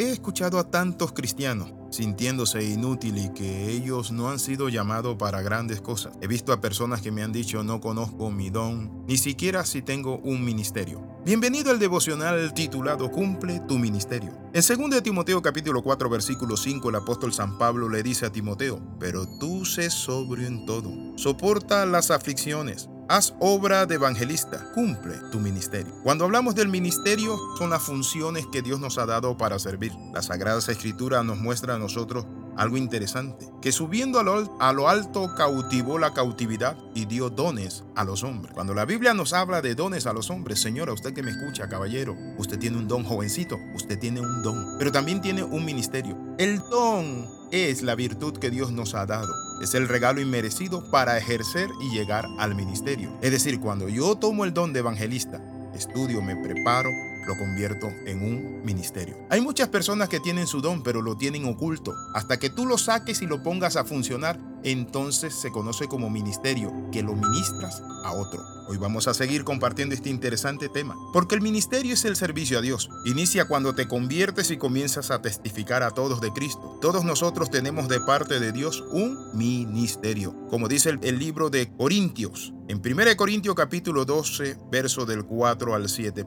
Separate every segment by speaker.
Speaker 1: He escuchado a tantos cristianos sintiéndose inútil y que ellos no han sido llamados para grandes cosas. He visto a personas que me han dicho no conozco mi don, ni siquiera si tengo un ministerio. Bienvenido al devocional titulado Cumple tu ministerio. En 2 Timoteo capítulo 4 versículo 5 el apóstol San Pablo le dice a Timoteo, pero tú sé sobrio en todo, soporta las aflicciones Haz obra de evangelista, cumple tu ministerio. Cuando hablamos del ministerio, son las funciones que Dios nos ha dado para servir. La Sagrada Escritura nos muestra a nosotros algo interesante, que subiendo a lo, alto cautivó la cautividad y dio dones a los hombres. Cuando la Biblia nos habla de dones a los hombres, señora, usted que me escucha, caballero, usted tiene un don jovencito, usted tiene un don, pero también tiene un ministerio. El don es la virtud que Dios nos ha dado. Es el regalo inmerecido para ejercer y llegar al ministerio. Es decir, cuando yo tomo el don de evangelista, estudio, me preparo, lo convierto en un ministerio. Hay muchas personas que tienen su don, pero lo tienen oculto. Hasta que tú lo saques y lo pongas a funcionar, entonces se conoce como ministerio, que lo ministras a otro. Hoy vamos a seguir compartiendo este interesante tema, porque el ministerio es el servicio a Dios. Inicia cuando te conviertes y comienzas a testificar a todos de Cristo. Todos nosotros tenemos de parte de Dios un ministerio, como dice el, libro de Corintios. En 1 Corintios capítulo 12, verso del 4 al 7.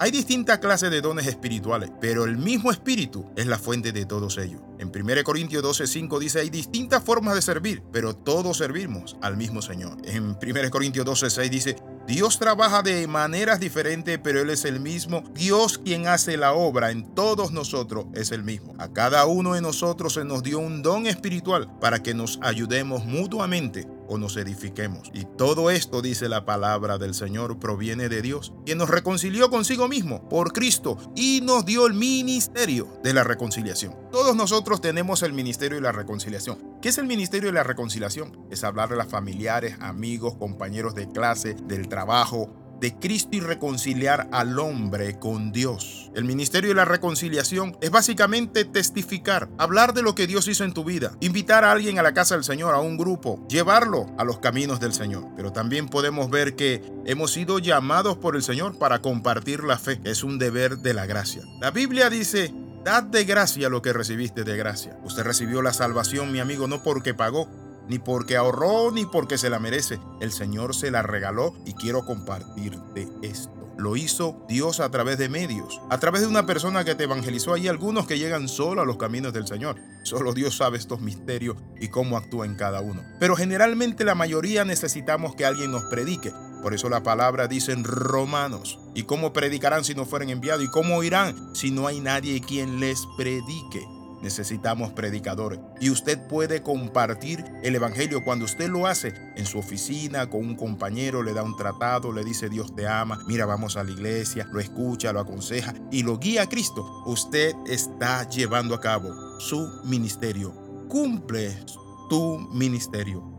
Speaker 1: Hay distintas clases de dones espirituales, pero el mismo espíritu es la fuente de todos ellos. En 1 Corintios 12:5 dice, hay distintas formas de servir, pero todos servimos al mismo Señor. En 1 Corintios 12:6 dice, Dios trabaja de maneras diferentes, pero Él es el mismo. Dios quien hace la obra en todos nosotros es el mismo. A cada uno de nosotros se nos dio un don espiritual para que nos ayudemos mutuamente o nos edifiquemos. Y todo esto, dice la palabra del Señor, proviene de Dios, quien nos reconcilió consigo mismo por Cristo y nos dio el ministerio de la reconciliación. Todos nosotros tenemos el ministerio de la reconciliación. ¿Qué es el ministerio de la reconciliación? Es hablar de las familiares, amigos, compañeros de clase, del trabajo, de Cristo y reconciliar al hombre con Dios. El ministerio de la reconciliación es básicamente testificar, hablar de lo que Dios hizo en tu vida, invitar a alguien a la casa del Señor, a un grupo, llevarlo a los caminos del Señor. Pero también podemos ver que hemos sido llamados por el Señor para compartir la fe. Es un deber de la gracia. La Biblia dice, Dad de gracia lo que recibiste de gracia. Usted recibió la salvación, mi amigo, no porque pagó, ni porque ahorró, ni porque se la merece. El Señor se la regaló y quiero compartirte esto. Lo hizo Dios a través de medios, a través de una persona que te evangelizó. Hay algunos que llegan solo a los caminos del Señor. Solo Dios sabe estos misterios y cómo actúa en cada uno. Pero generalmente la mayoría necesitamos que alguien nos predique. Por eso la palabra dice en Romanos. ¿Y cómo predicarán si no fueren enviados? ¿Y cómo oirán si no hay nadie quien les predique? Necesitamos predicadores. Y usted puede compartir el Evangelio cuando usted lo hace en su oficina, con un compañero, le da un tratado, le dice Dios te ama, mira, vamos a la iglesia, lo escucha, lo aconseja y lo guía a Cristo. Usted está llevando a cabo su ministerio. Cumple tu ministerio.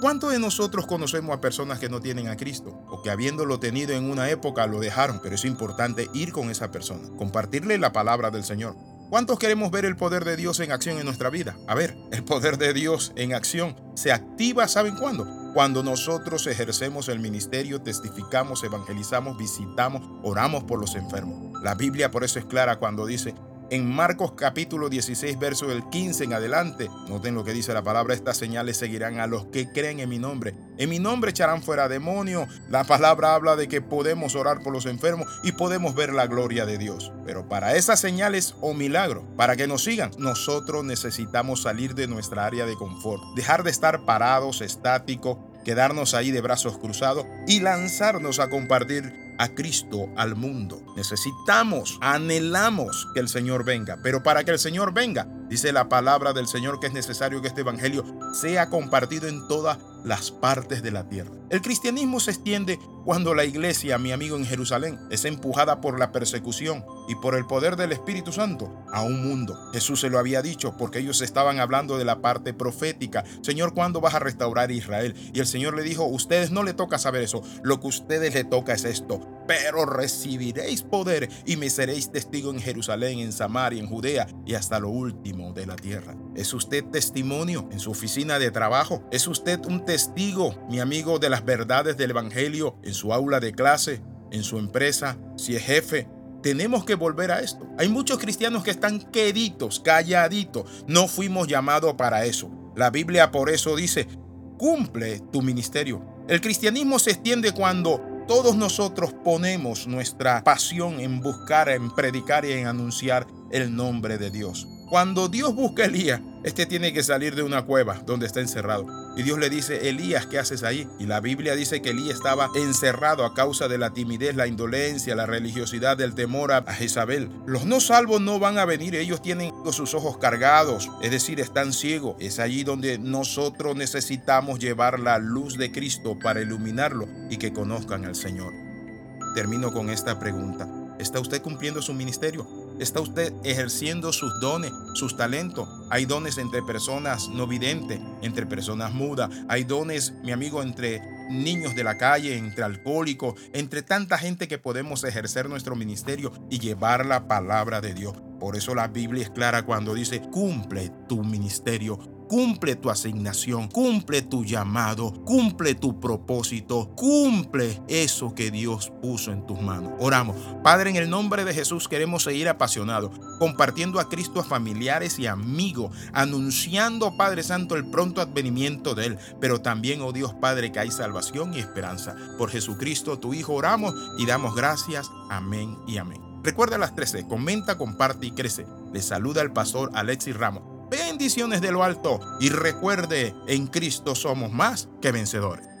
Speaker 1: ¿Cuántos de nosotros conocemos a personas que no tienen a Cristo o que habiéndolo tenido en una época lo dejaron? Pero es importante ir con esa persona, compartirle la palabra del Señor. ¿Cuántos queremos ver el poder de Dios en acción en nuestra vida? A ver, el poder de Dios en acción se activa, ¿saben cuándo? Cuando nosotros ejercemos el ministerio, testificamos, evangelizamos, visitamos, oramos por los enfermos. La Biblia por eso es clara cuando dice, en Marcos capítulo 16, verso del 15 en adelante, noten lo que dice la palabra, estas señales seguirán a los que creen en mi nombre. En mi nombre echarán fuera demonios. La palabra habla de que podemos orar por los enfermos y podemos ver la gloria de Dios. Pero para esas señales o milagros, para que nos sigan, nosotros necesitamos salir de nuestra área de confort, dejar de estar parados, estáticos, quedarnos ahí de brazos cruzados y lanzarnos a compartir a Cristo al mundo. Necesitamos, anhelamos que el Señor venga, pero para que el Señor venga, dice la palabra del Señor que es necesario que este Evangelio sea compartido en todas las partes de la tierra. El cristianismo se extiende cuando la iglesia, mi amigo en Jerusalén, es empujada por la persecución y por el poder del Espíritu Santo a un mundo. Jesús se lo había dicho porque ellos estaban hablando de la parte profética. Señor, ¿cuándo vas a restaurar Israel? Y el Señor le dijo, ustedes no le toca saber eso, lo que ustedes le toca es esto. Pero recibiréis poder y me seréis testigo en Jerusalén, en Samaria, en Judea y hasta lo último de la tierra. ¿Es usted testimonio en su oficina de trabajo? ¿Es usted un testigo, mi amigo, de las verdades del Evangelio en su aula de clase, en su empresa, si es jefe, Tenemos que volver a esto. Hay muchos cristianos que están queditos, calladitos. No fuimos llamados para eso. La Biblia por eso dice, cumple tu ministerio. El cristianismo se extiende cuando todos nosotros ponemos nuestra pasión en buscar, en predicar y en anunciar el nombre de Dios. Cuando Dios busca a Elías, este tiene que salir de una cueva donde está encerrado. Y Dios le dice, Elías, ¿qué haces ahí? Y la Biblia dice que Elías estaba encerrado a causa de la timidez, la indolencia, la religiosidad, del temor a Jezabel. Los no salvos no van a venir, ellos tienen sus ojos cargados, es decir, están ciegos. Es allí donde nosotros necesitamos llevar la luz de Cristo para iluminarlo y que conozcan al Señor. Termino con esta pregunta. ¿Está usted cumpliendo su ministerio? ¿Está usted ejerciendo sus dones, sus talentos? Hay dones entre personas no videntes, entre personas mudas. Hay dones, mi amigo, entre niños de la calle, entre alcohólicos, entre tanta gente que podemos ejercer nuestro ministerio y llevar la palabra de Dios. Por eso la Biblia es clara cuando dice, cumple tu ministerio Cumple tu asignación, cumple tu llamado, cumple tu propósito, cumple eso que Dios puso en tus manos. Oramos. Padre, en el nombre de Jesús queremos seguir apasionados, compartiendo a Cristo a familiares y amigos, anunciando, Padre Santo, el pronto advenimiento de Él. Pero también, oh Dios Padre, que hay salvación y esperanza. Por Jesucristo, tu Hijo, oramos y damos gracias. Amén y amén. Recuerda las 13, comenta, comparte y crece. Le saluda el pastor Alexis Ramos bendiciones de lo alto y recuerde, en Cristo somos más que vencedores.